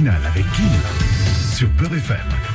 avec Kim sur Beurre.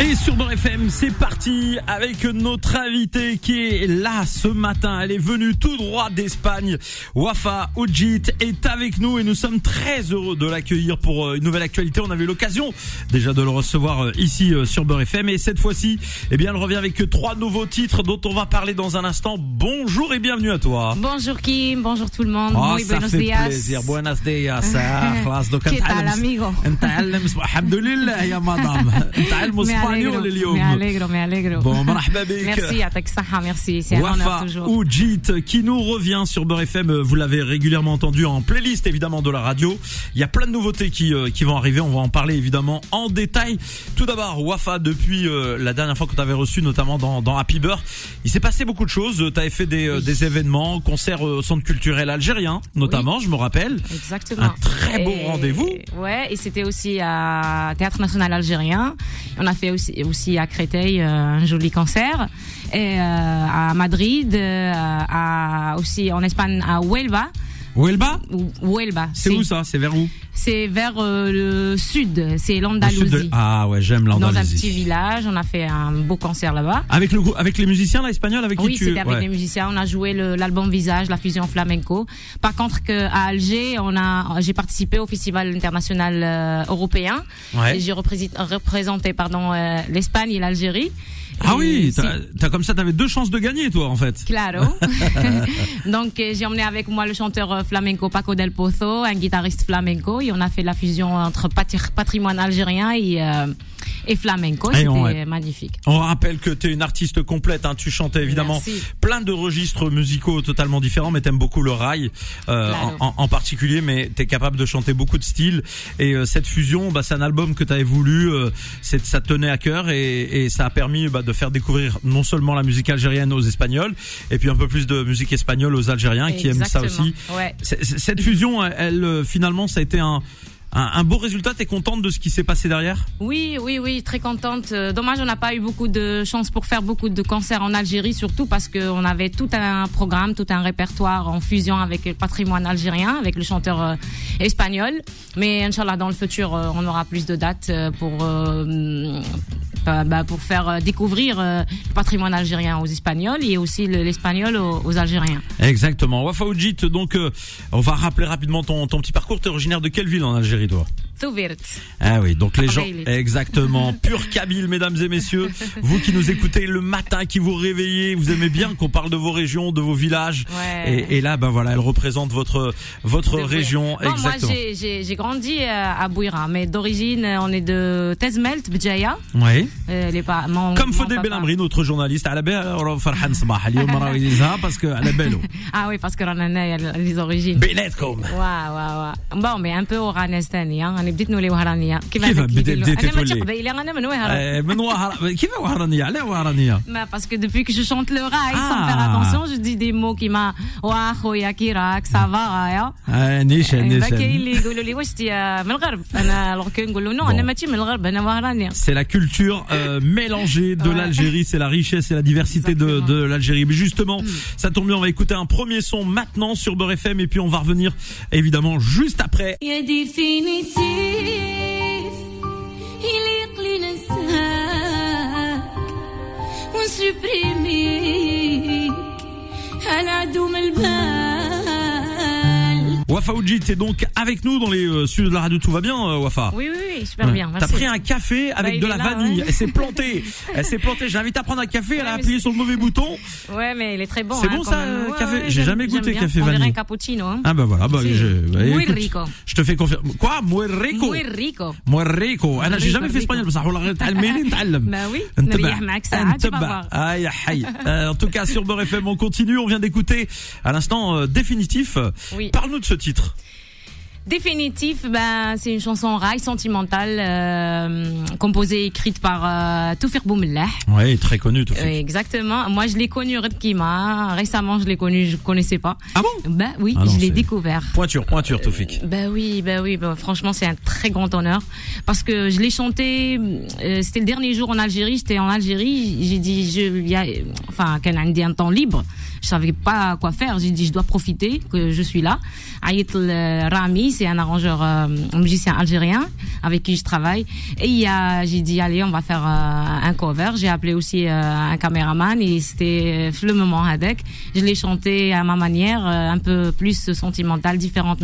Et sur Beurre FM, c'est parti avec notre invitée qui est là ce matin. Elle est venue tout droit d'Espagne. Wafa Ujit est avec nous et nous sommes très heureux de l'accueillir pour euh, une nouvelle actualité. On avait eu l'occasion déjà de le recevoir euh, ici euh, sur Beurre FM et cette fois-ci, eh bien, elle revient avec trois nouveaux titres dont on va parler dans un instant. Bonjour et bienvenue à toi. Bonjour Kim, bonjour tout le monde. Ah, Muy ça buenos fait días. plaisir. Buenos dias. Ah, خلاص دوك كيف نتعلم- amigo? نتعلم الحمد لله يا مدام نتعلم Me اسبانيول alegro, me اليوم alegro, me alegro. Bon, مرحبا بك. Merci, يعطيك الصحة, merci. C'est un honneur Wafa toujours. Oujit qui nous revient sur Beurre FM. Euh, Vous l'avez régulièrement entendu en playlist évidemment de la radio. Il y a plein de nouveautés qui, euh, qui vont arriver. On va en parler évidemment en détail. Tout d'abord, Wafa, depuis euh, la dernière fois que tu avais reçu notamment dans, dans Happy Beurre, il s'est passé beaucoup de choses. Tu avais fait des, euh, des événements, concerts euh, au centre culturel algérien notamment, je me rappelle. Exactement. Un très beau Et- rendez-vous. Ouais, et c'était aussi à Théâtre National Algérien. On a fait aussi, aussi à Créteil euh, un joli concert. Et euh, à Madrid, euh, aussi en Espagne à Huelva. Huelva? Ou- Huelva. C'est où ça? C'est vers où? C'est vers euh, le sud, c'est de- l'Andalousie. Ah ouais, j'aime Dans un l'Andalousie. petit village, on a fait un beau concert là-bas. Avec le avec les musiciens là espagnols avec Oui, tu c'était avec ouais. les musiciens. On a joué l'album Visage, la fusion flamenco. Par contre, que à Alger, on a, j'ai participé au Festival international euh, européen. Ouais. J'ai représent- représenté, pardon, euh, l'Espagne et l'Algérie. Ah oui, t'as t'as comme ça, t'avais deux chances de gagner, toi, en fait. Claro. Donc euh, j'ai emmené avec moi le chanteur euh, flamenco Paco del Pozo, un guitariste flamenco, et on a fait la fusion entre patri- patrimoine algérien et, euh, et flamenco. Et C'était ouais. magnifique. On rappelle que t'es une artiste complète, hein. tu chantais évidemment Merci. plein de registres musicaux totalement différents, mais t'aimes beaucoup le rail euh, en, particulier, mais t'es capable de chanter beaucoup de styles. Et euh, cette fusion, bah, c'est un album que t'avais voulu, euh, ça te tenait à cœur et, et ça a permis bah, de faire découvrir non seulement la musique algérienne aux Espagnols, et puis un peu plus de musique espagnole aux Algériens qui aiment ça aussi. Ouais. Cette fusion, elle, elle, euh, finalement, ça a été un, un, beau résultat. T'es contente de ce qui s'est passé derrière? Oui, oui, oui, très contente. Euh, Dommage, on n'a pas eu beaucoup de chance pour faire beaucoup de concerts en Algérie, surtout parce qu'on avait tout un programme, tout un répertoire en fusion avec le patrimoine algérien, avec le chanteur euh, espagnol. Mais Inch'Allah, dans le futur, euh, on aura plus de dates pour, bah, bah, pour faire euh, découvrir euh, le patrimoine algérien aux Espagnols et aussi le- l'espagnol aux, Algériens. Exactement. Wafa Oujit, donc euh, on va rappeler rapidement ton, ton petit parcours. T'es originaire de quelle ville en Algérie, toi? Ah oui, donc les gens, exactement, pur Kabyle, mesdames et messieurs. Vous qui nous écoutez le matin, qui vous réveillez, vous aimez bien qu'on parle de vos régions, de vos villages. Et, là, ben voilà, elle représente votre votre région. Exactement. Moi, j'ai grandi euh, à Bouira, mais d'origine, on est de Tezmelt, Bjaya. Oui. Euh, les pas, Comme Fodé Belhamri, notre journaliste, à la belle, euh, parce que à la belle. Ah oui, parce que on a les origines. Benetcom. Waouh, waouh, waouh. Bon, mais un peu oranestani, hein. انا بديت نولي وهرانية كيف كيف هذاك بديت- يقولوا؟ بديتي انا ماشي تولي؟ قبيلة انا من وهران آه، من وهر كيف وهرانية علاه وهرانية ما parce que depuis que je chante le rail sans Ah. faire attention je dis des mots qui m'a وا خويا كي راك سافا رايا آه، نيشان با كاين نيشان اللي يقولوا لي واش انت من الغرب انا لو كان نقول له نو Bon. انا ماشي من الغرب انا وهرانية C'est la culture euh, mélangée de Ouais. l'Algérie, c'est la richesse et la diversité de, Exactement. de l'Algérie. Mais justement, ça tombe bien, on va écouter un premier son maintenant sur Beurre FM et puis on va revenir évidemment juste après. يا كيف يليق لي ننساك ونسبريميك على دوم Wafa Oujit est donc avec nous dans les euh, studios de la radio. Tout va bien, euh, Wafa Oui, oui, super ouais. bien. T'as pris un café bah, avec de la vanille. Elle s'est plantée. Elle s'est plantée. J'invite à prendre un café. Elle a appuyé sur le mauvais bouton. Ouais, mais il est très bon. C'est hein, bon ça, même. Euh, café J'ai jamais goûté café vanille. un cappuccino. Hein. Ah bah voilà. Bah, je, bah, Muy écoute, rico. Je te fais confiance. Quoi? Muy rico? Muy rico. Muy rico. Ah, j'ai jamais fait espagnol. Bah oui. En tout cas, sur BorFM, on continue. On vient d'écouter à l'instant définitif. Parle-nous de ce titre Définitif, ben, c'est une chanson rail sentimentale euh, composée écrite par euh, Toufir Boumlah. Oui, très connu Toufir. Oui, euh, exactement. Moi, je l'ai connu Redkima. Récemment, je l'ai connu, je ne connaissais pas. Ah bon? Ben oui, ah je l'ai découvert. Pointure, pointure Toufik. Euh, ben oui, ben oui, ben, franchement, c'est un très grand honneur parce que je l'ai chanté euh, c'était le dernier jour en Algérie, j'étais en Algérie, j'ai dit je y a, enfin quand on dit un temps libre, je ne savais pas quoi faire, j'ai dit je dois profiter que je suis là. Ayet Rami c'est un arrangeur, euh, un musicien algérien avec qui je travaille. Et il y a, j'ai dit allez, on va faire euh, un cover. J'ai appelé aussi euh, un caméraman et c'était le moment Hadek. Je l'ai chanté à ma manière, un peu plus sentimentale, différente.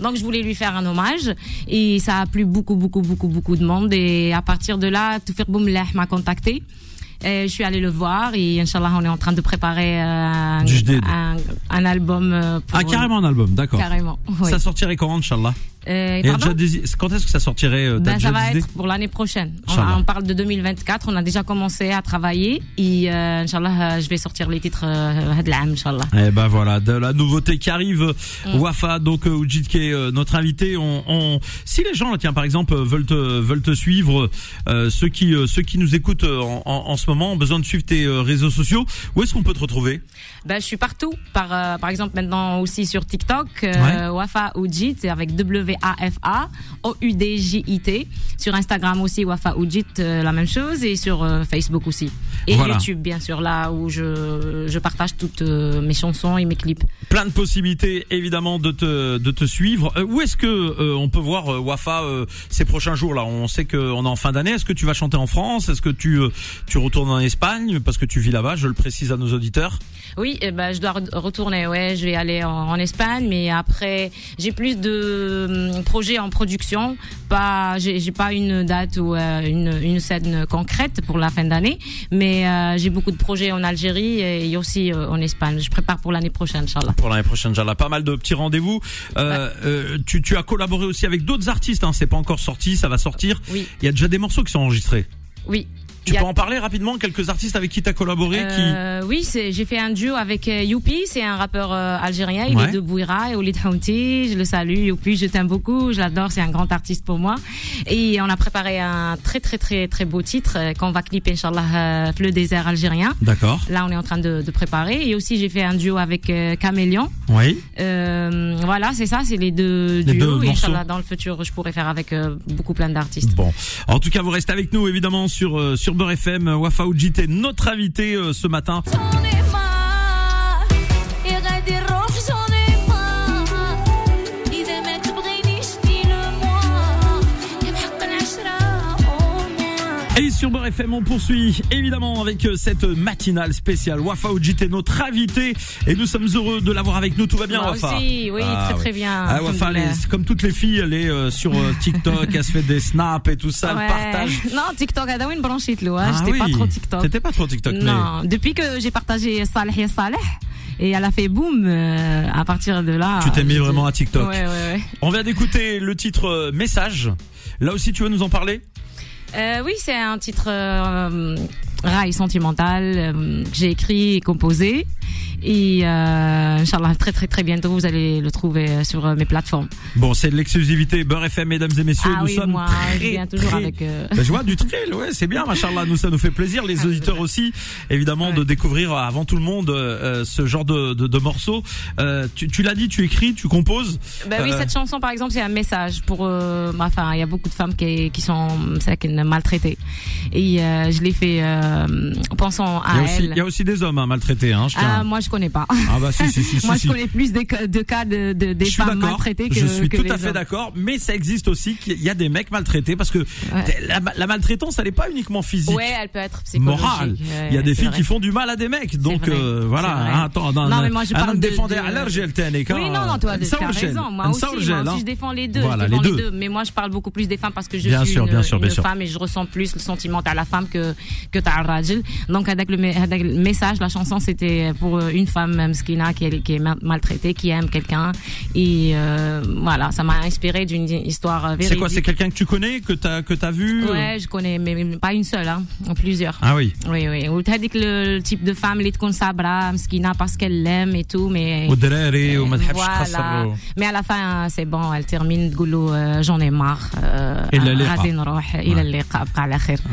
Donc je voulais lui faire un hommage et ça a plu beaucoup, beaucoup, beaucoup, beaucoup de monde. Et à partir de là, tout faire boum, m'a contacté. Et je suis allée le voir et Inch'Allah on est en train de préparer euh, un, jdid. un, un album euh, pour Ah, carrément un album, d'accord. carrément. oui. Ça sortirait quand, Inch'Allah? Euh, et. Quand est-ce que ça sortirait euh, ben, Ça va être pour l'année prochaine. On, parle de 2024. On a déjà commencé à travailler. Et euh, Inch'Allah, je vais sortir les titres euh, de l'âme, Inch'Allah. Et ben voilà, de la nouveauté qui arrive. Mm. Wafa, donc Oujid qui est notre invité. Si les gens, tiens, par exemple, veulent te, suivre, ceux, qui, ceux qui nous écoutent en, ce moment ont besoin de suivre tes réseaux sociaux, où est-ce qu'on peut te retrouver? Ben, Je suis partout. Par, par exemple, maintenant aussi sur TikTok, ouais. Wafa Oujid, avec W W-A-F-A, O-U-D-J-I-T. Sur Instagram aussi, Wafa Oujit, euh, la même chose. Et sur euh, Facebook aussi. Et Voilà. YouTube, bien sûr, là où je, je partage toutes euh, mes chansons et mes clips. Plein de possibilités, évidemment, de te, de te suivre. Où est-ce que on peut voir Wafa ces prochains jours là? On sait qu'on est en fin d'année. Est-ce que tu vas chanter en France? Est-ce que tu, tu retournes en Espagne? Parce que tu vis là-bas Je le précise à nos auditeurs. Oui, eh ben, je dois re- retourner. Ouais, je vais aller en, en Espagne, mais après, j'ai plus de hum, projets en production. Pas, j'ai pas une date ou euh, une, une scène concrète pour la fin d'année, mais euh, j'ai beaucoup de projets en Algérie et aussi euh, en Espagne. Je prépare pour l'année prochaine, Inch'Allah. pour l'année prochaine, Inch'Allah. Pas mal de petits rendez-vous. Euh, euh, tu, tu as collaboré aussi avec d'autres artistes. Hein. C'est pas encore sorti, ça va sortir. Oui, Il y a déjà des morceaux qui sont enregistrés. oui. Tu a- peux en parler rapidement Quelques artistes avec qui tu as collaboré Euh, oui, j'ai fait un duo avec euh, Youpi, c'est un rappeur euh, algérien, il Ouais. est de Bouira et Oulid Haouti, je le salue, Youpi, je t'aime beaucoup, je l'adore, c'est un grand artiste pour moi. Et on a préparé un très très très très beau titre qu'on va clipper, Inch'Allah, le désert algérien. D'accord. Là, on est en train de, de préparer. Et aussi, j'ai fait un duo avec Caméléon. Oui. Euh, voilà, c'est ça, c'est les deux Les duos. deux. Inch'Allah, dans le futur, je pourrais faire avec beaucoup plein d'artistes. Bon. En tout cas, vous restez avec nous évidemment sur sur Beurre FM. Est notre invité euh, ce matin. Et sur Beurre on poursuit évidemment avec euh, cette matinale spéciale. Wafa Ojit est notre invité et nous sommes heureux de l'avoir avec nous. Tout va bien, Moi Wafa aussi, Oui, ah, très très bien. Ah, Wafa, les, comme toutes les filles, elle est euh, sur euh, TikTok, elle se fait des snaps et tout ça, elle partage. Non, TikTok, elle a une branche, J'étais pas trop TikTok. T'étais pas trop TikTok, Non, depuis que j'ai partagé Saleh et Saleh et elle a fait boum euh, à partir de là. Tu t'es mis vraiment à TikTok. Ouais, ouais, ouais. On vient d'écouter le titre euh, Message. Là aussi, tu veux nous en parler? Euh, oui, c'est un titre euh, rail sentimental euh, que j'ai écrit et composé. Et euh, Inch'Allah, très très très bientôt, vous allez le trouver euh, sur euh, mes plateformes. Bon, c'est de l'exclusivité Beurre FM, mesdames et messieurs. ah nous oui, sommes moi, très, je viens toujours très- avec... euh, Bah, je vois du trail, ouais, c'est bien, machallah. Nous, ça nous fait plaisir, les auditeurs aussi, évidemment, de découvrir euh, avant tout le monde euh, ce genre de, de, de morceaux. Euh, tu tu l'as dit, tu écris, tu composes. Ben oui, Euh, cette chanson, par exemple, c'est un message pour. Euh, enfin, il y a beaucoup de femmes qui, qui sont maltraitées. Et euh, je l'ai fait euh, en pensant Il y à a aussi, elles. il y a aussi des hommes hein, maltraités, hein. Je Ah, tiens. moi, je je connais pas. Ah bah, moi, je connais plus de cas de, femmes maltraitées que Je suis tout à fait d'accord, mais ça existe aussi qu'il y a des mecs maltraités parce que la, maltraitance, elle n'est pas uniquement physique. Ouais, elle peut être. Morale. Il y a des filles qui font du mal à des mecs, donc euh, voilà. Ah, attends, non, mais moi je parle de défendre allergie elle Oui, non, non, toi, t'as raison. Moi aussi, hein. je défends les deux. Voilà, les deux. Mais moi, je parle beaucoup plus des femmes parce que je suis une femme et je ressens plus le sentiment à la femme que que t'as rajil. Donc avec le message, la chanson, c'était pour une femme mskina qui est, qui est maltraitée, qui aime quelqu'un. Et euh, voilà, ça m'a inspiré d'une histoire véridique. C'est quoi C'est quelqu'un que tu connais, que t'as que t'as vu euh? Ouais, je connais, mais pas une seule, hein, plusieurs. Ah oui. Oui, oui. Ou t'as dit que le type de femme, les qu'on sabra, mskina parce qu'elle l'aime et tout, mais. Ou ou voilà. Mais à la fin, hein, c'est bon, elle termine goulou, euh, j'en ai marre. Euh,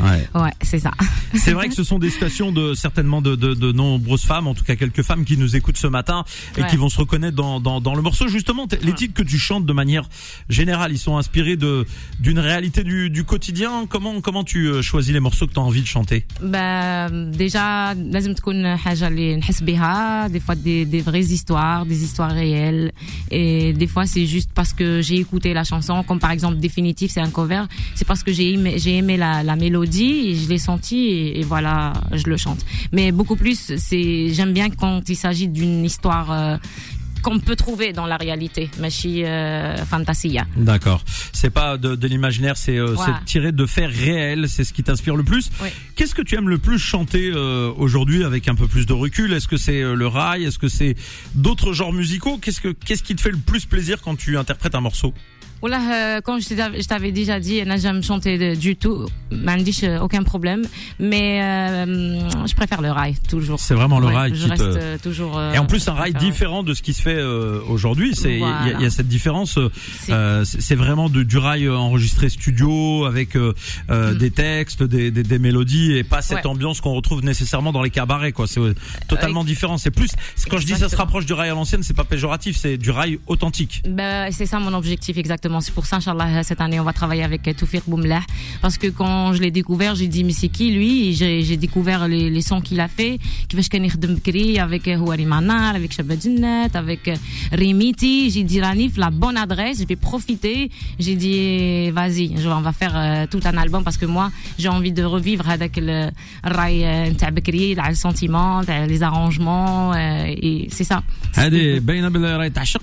ouais, ouais c'est ça. C'est vrai que ce sont des situations de certainement de nombreuses femmes, en tout cas quelques femmes femmes qui nous écoutent ce matin et Ouais. qui vont se reconnaître dans, dans, dans le morceau. Justement, t- les titres que tu chantes de manière générale, ils sont inspirés de d'une réalité du, du quotidien. Comment comment tu euh, choisis les morceaux que tu as envie de chanter bah, déjà لازم تكون حاجة اللي نحس بها des fois des, des vraies histoires des histoires réelles et des fois c'est juste parce que j'ai écouté la chanson comme par exemple définitif c'est un cover c'est parce que j'ai aimé, j'ai aimé la, la mélodie et je l'ai senti et, et voilà je le chante mais beaucoup plus c'est j'aime bien quand il s'agit d'une histoire euh, qu'on peut trouver dans la réalité machi euh, fantasia D'accord. C'est pas de, de l'imaginaire, c'est euh, tiré de faits réels. C'est ce qui t'inspire le plus. Oui. Qu'est-ce que tu aimes le plus chanter euh, aujourd'hui avec un peu plus de recul? Est-ce que c'est le rail? Est-ce que c'est d'autres genres musicaux? Qu'est-ce que qu'est-ce qui te fait le plus plaisir quand tu interprètes un morceau? Voilà, euh, comme je t'avais je t'avais déjà dit, j'aime chanter du tout. Mandish, euh, aucun problème. Mais euh, je préfère le rail, toujours. C'est vraiment le Ouais, rail Je qui reste te- euh, toujours. Et en plus, un rail différent de ce qui se fait aujourd'hui. C'est il y a- il y, a Voilà. cette différence. euh, c'est vraiment de, du rail enregistré studio avec euh, Mm. des textes, des, des, des mélodies et pas cette Ouais. ambiance qu'on retrouve nécessairement dans les cabarets. quoi. C'est totalement différent. C'est plus quand je dis ça se rapproche du rail à l'ancienne, c'est pas péjoratif, c'est du rail authentique. Ben, c'est ça mon objectif exactement. C'est pour ça, Inch'Allah, cette année, on va travailler avec euh, Toufir Boumlah. Parce que quand je l'ai découvert, j'ai dit, mais c'est qui lui? J'ai découvert les, sons qu'il a fait. Avec euh, Houari Manar, avec Shabadjinet, avec euh, Rimiti. J'ai dit, Ranif, la bonne adresse, je vais profiter. J'ai dit, eh, vas-y, on va faire tout un album parce que moi, j'ai envie de revivre avec le rail Bkri, le sentiment, les arrangements. Et c'est ça.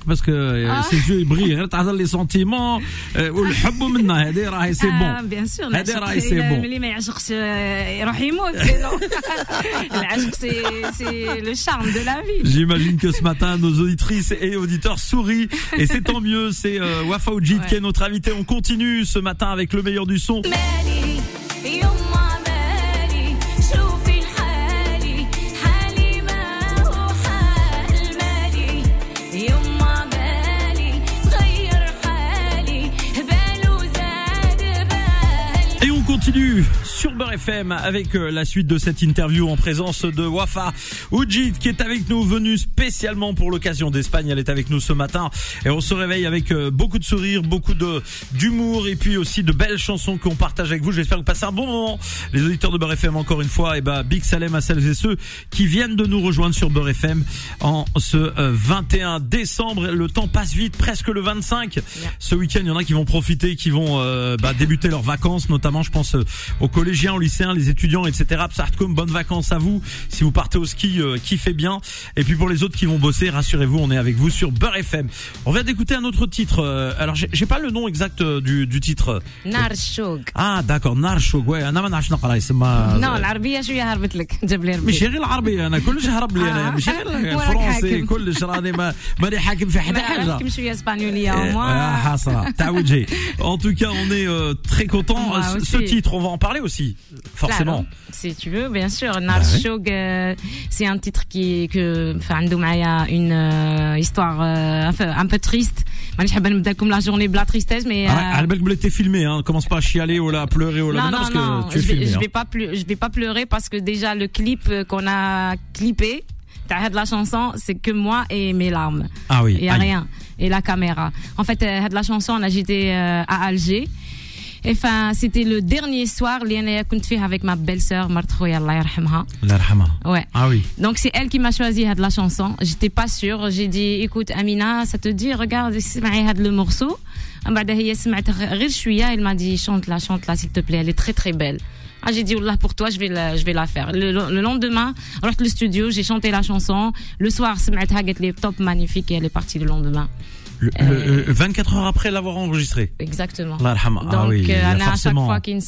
Parce que euh, ah. ces yeux brillent, les sentiments. غير تعطي لي سونتيمون والحب منها هذه راهي سي آه بون بيان سور هذا العشق راهي سي إلا بون. ملي ما يعشقش آه، يروح يموت سينو. العشق سي سي لو شارم دو لا في J'imagine que ce matin, nos auditrices et auditeurs sourient. Et c'est tant mieux. C'est euh, Wafa Oujid Ouais. qui est notre invité. On continue ce matin avec le meilleur du son. Continue sur Beurre FM avec euh, la suite de cette interview en présence de Wafa Oujid qui est avec nous, venu spécialement pour l'occasion d'Espagne. Elle est avec nous ce matin et on se réveille avec euh, beaucoup de sourires, beaucoup de d'humour et puis aussi de belles chansons qu'on partage avec vous. J'espère que vous passez un bon moment. Les auditeurs de Beurre FM encore une fois et bah big salem à celles et ceux qui viennent de nous rejoindre sur Beurre FM en ce euh, 21 décembre. Le temps passe vite, presque le 25. Ce week-end, il y en a qui vont profiter, qui vont euh, bah, débuter leurs vacances, notamment je pense euh, aux collégiens, aux lycéens, les étudiants, etc. Psartcom, bonnes vacances à vous. Si vous partez au ski, euh, kiffez bien. Et puis pour les autres qui vont bosser, rassurez-vous, on est avec vous sur Beurre FM. On vient d'écouter un autre titre. euh, alors j'ai j'ai pas le nom exact euh, du, du titre. نار الشوق Ah d'accord, Narshog. Ouais, انا ما نعرفش نقرا يسمى نو العربيه شويه هربت لك جاب لي ربي مش غير العربي انا كلش هرب لي انا آه. مش غير وراك الفرنسي حاكم. كلش راني ما ماني حاكم في حدا حاجه نحكم شويه اسبانيوليه Eh, au ah, moins hasra, تعوجي. En tout cas, on est euh, très content. Moi Ce- aussi. Ce titre, on va en parler aussi, forcément. Si tu veux, bien sûr. Bah Narshog, euh, c'est un titre qui, que, enfin, a une euh, histoire euh, un peu triste. Je vais comme la journée de la tristesse, mais. Albert euh... Ah, t'es filmé, hein. Commence pas à chialer, ou là, à pleurer, ou là. Non, non, non, je, vais, vais hein. pas pleurer, je vais pas pleurer parce que déjà le clip qu'on a clippé, de la chanson, c'est que moi et mes larmes. Ah oui. Il y a rien. Et la caméra. En fait, de la chanson, on a j'étais à Alger enfin, c'était le dernier soir, Liana Kuntfih avec ma belle-sœur, Martro Allah yarhamha. Ouais. Ah oui. Donc c'est elle qui m'a choisi de la chanson. J'étais pas sûre. J'ai dit, écoute, Amina, ça te dit, regarde, le morceau. Elle m'a dit, chante-la, chante-la, s'il te plaît, elle est très très belle. Ah, j'ai dit, Allah, pour toi, je vais la, je vais la faire. Le, le lendemain, alors le studio, j'ai chanté la chanson. Le soir, Smaïta, les top magnifique et elle est partie le lendemain. 24 euh, euh, heures après l'avoir enregistré. Exactement. Ah Donc, ah oui, euh, à chaque fois qu'il me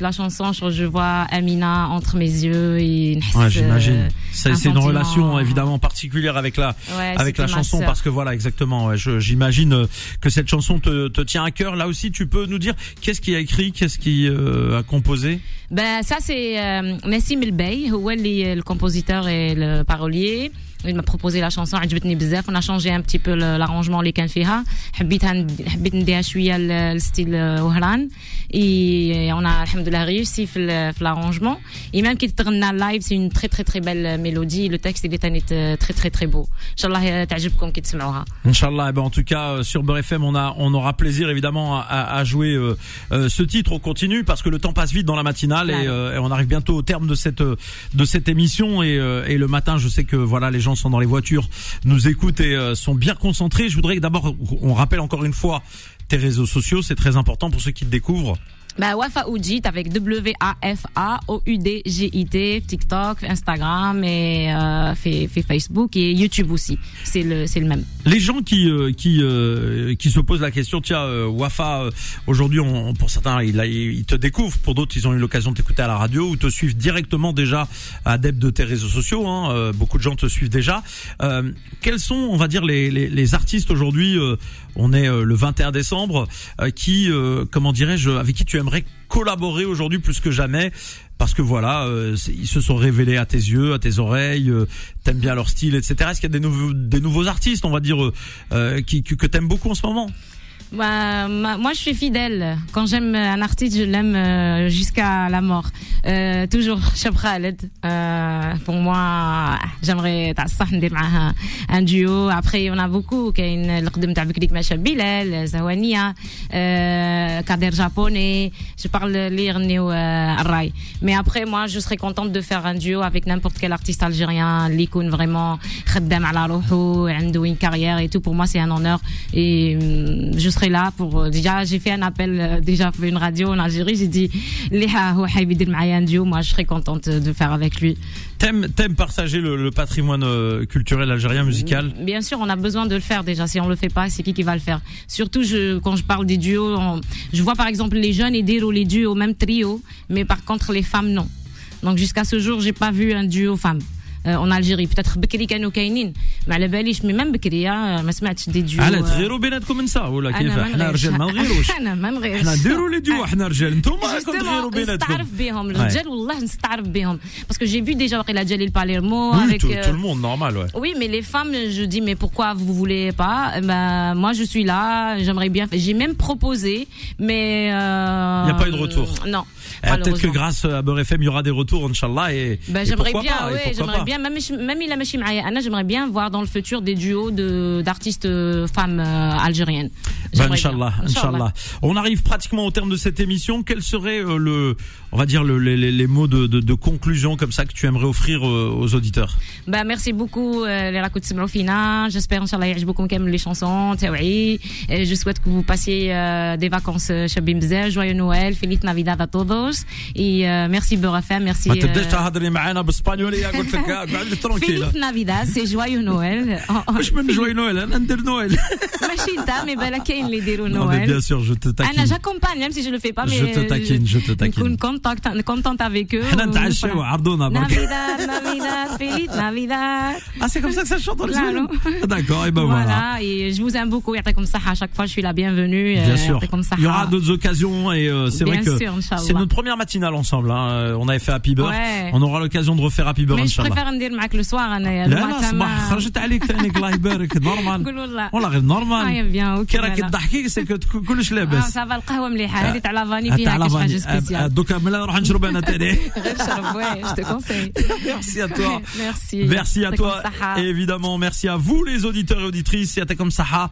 la chanson, je vois Amina entre mes yeux. Ouais, j'imagine. C'est une relation euh, évidemment particulière avec la avec la chanson parce que voilà exactement. J'imagine que cette chanson te, tient à cœur. Là aussi, tu peux nous dire qu'est-ce qui a écrit, qu'est-ce qui a composé? Ben ça c'est euh, Nassim El Bey, est le compositeur et le parolier il m'a proposé la chanson عجبتني بزاف on a changé un petit peu le- l'arrangement اللي كان فيها حبيتها ند- حبيت نديها شويه ل- الستيل وهران et on a الحمد لله réussi في ال- في l'arrangement et même كي تغنى live c'est une très très très belle mélodie le texte il est تاني très très très beau ان شاء الله تعجبكم كي تسمعوها Inch'Allah, eh ben en tout cas euh, sur Beurre FM, on a on aura plaisir évidemment à, à- à jouer euh, euh, ce titre au continu parce que le temps passe vite dans la matinale et, Claro. euh, et on arrive bientôt au terme de cette euh, de cette émission et, euh, et le matin, je sais que voilà les gens sont dans les voitures, nous écoutent et euh, sont bien concentrés. Je voudrais d'abord on rappelle encore une fois tes réseaux sociaux, c'est très important pour ceux qui te découvrent. Bah, Wafa Oudjit avec W-A-F-A-O-U-D-G-I-T, TikTok, Instagram et euh, fait, fait Facebook et YouTube aussi. C'est le, c'est le même. Les gens qui euh, qui euh, qui se posent la question, tiens, euh, Wafa, euh, aujourd'hui, pour certains, ils, te découvrent, pour d'autres, ils ont eu l'occasion de t'écouter à la radio ou te suivent directement déjà adepte de tes réseaux sociaux. Hein, euh, beaucoup de gens te suivent déjà. Quels sont, on va dire, les les, les artistes aujourd'hui On est euh, le 21 décembre, euh, qui, euh, comment dirais-je, avec qui tu aimerais collaborer aujourd'hui plus que jamais? Parce que voilà, ils se sont révélés à tes yeux, à tes oreilles, t'aimes bien leur style, etc. Est-ce qu'il y a des nouveaux, des nouveaux artistes, on va dire, qui, que t'aimes beaucoup en ce moment? Bah, moi, je suis fidèle. Quand j'aime un artiste, je l'aime euh, jusqu'à la mort. Euh, toujours Chapra Khaled. Euh, pour moi, j'aimerais un duo. Après, on a beaucoup. Zawania, euh, Kader japonais. Je parle lire Néo euh, Rai. Mais après, moi, je serais contente de faire un duo avec n'importe quel artiste algérien. L'icône vraiment, Khaddam ala une carrière et tout. Pour moi, c'est un honneur. Et je je serai là pour euh, déjà j'ai fait un appel euh, déjà pour une radio en Algérie. J'ai dit Léa duo moi je serais contente de faire avec lui. T'aimes t'aimes partager le, patrimoine euh, culturel algérien musical? Bien sûr on a besoin de le faire déjà. Si on le fait pas c'est qui qui va le faire? Surtout je, quand je parle des duos je vois par exemple les jeunes aider les duos même trio mais par contre les femmes non. Donc jusqu'à ce jour j'ai pas vu un duo femme. euh, en Algérie peut-être بكري كانوا كاينين ما على باليش mais même بكري آه، ما سمعتش des duos على آه، تغيروا بيناتكم نساء ولا كيف انا ما احنا نغيرش. رجال ما نغيروش انا ما نغيرش احنا نديروا لي ديو احنا رجال انتم راكم تغيروا Justement, بيناتكم نستعرف بهم الرجال والله نستعرف بهم parce que j'ai vu déjà واقيلا جالي الباليرمو Oui, avec tout, euh, tout le monde, normal, ouais. oui, mais les femmes, je dis, mais pourquoi vous voulez pas Eh Ben, moi, je suis là, j'aimerais bien. J'ai même proposé, mais euh, Il y a pas eu de retour. Non. Eh, Peut-être que malheureusement. grâce à Beurre FM, il y aura des retours, Inch'Allah. Et, Ben, et j'aimerais pourquoi bien, pas, et ouais, pourquoi j'aimerais pas. même, il a machi Anna, j'aimerais bien voir dans le futur des duos d'artistes euh, femmes euh, algériennes. Ben, Inch'Allah, On arrive pratiquement au terme de cette émission. Quels seraient euh, le, on va dire, les, les, mots de, de, conclusion comme ça que tu aimerais offrir aux auditeurs? Ben, Merci beaucoup, les Rakout Semrofina. J'espère, Inch'Allah, beaucoup aiment les chansons. Je souhaite que vous passiez des vacances chabim Joyeux Noël, Feliz Navidad à todos. Et merci, Beurafem. Merci. Bah, ما تبداش euh, تهضري معانا بالاسبانيوليه قلت لك قعد ترونكيلا feliz Navidad c'est joyeux Noël Oh, oh, مش من جوي نويل انا ندير نويل ماشي انت mais بالك كاين اللي يديروا Non, mais bien Noël sûr, je te انا taquine. j'accompagne même si je le fais pas mais Je te taquine, je te taquine. نكون contact contente avec eux حنا نتعشاو عرضونا برك. Navidad Navidad feliz Navidad Ah, c'est comme ça que ça chante dans les Claro. Ah, D'accord, et ben voilà. Voilà, et je vous aime beaucoup. يعطيكم الصحة. À chaque fois, je suis la bienvenue. Bien Euh, sûr. يعطيكم الصحة. Il y aura d'autres occasions et euh, c'est vrai Bien que sûr, Inch'Allah. c'est notre première matinale ensemble. Hein. Euh, On avait fait Happy Bird. Ouais. On aura l'occasion de refaire Happy Bird Mais je Inch'Allah. préfère ندير معك le soir أنا لا le لا matin صباح ما- خرجت عليك تانيك الله يبارك نورمال قولوا لا. والله غير Ah, نورمال bien, ok, كي راكي voilà. تضحكي سي كو كلش Ah, لاباس ça va القهوة مليحة. هذه تاع لافاني تاع فيها كاش لافاني. حاجة آه، آه، سبيسيال. دوكا ملا نروح نشرب انا تاني غير شرب ouais, je te conseille. Merci à toi. Merci. Merci à يعطيكم toi. الصحة. Et évidemment, merci à vous les auditeurs et auditrices. C'était comme ça.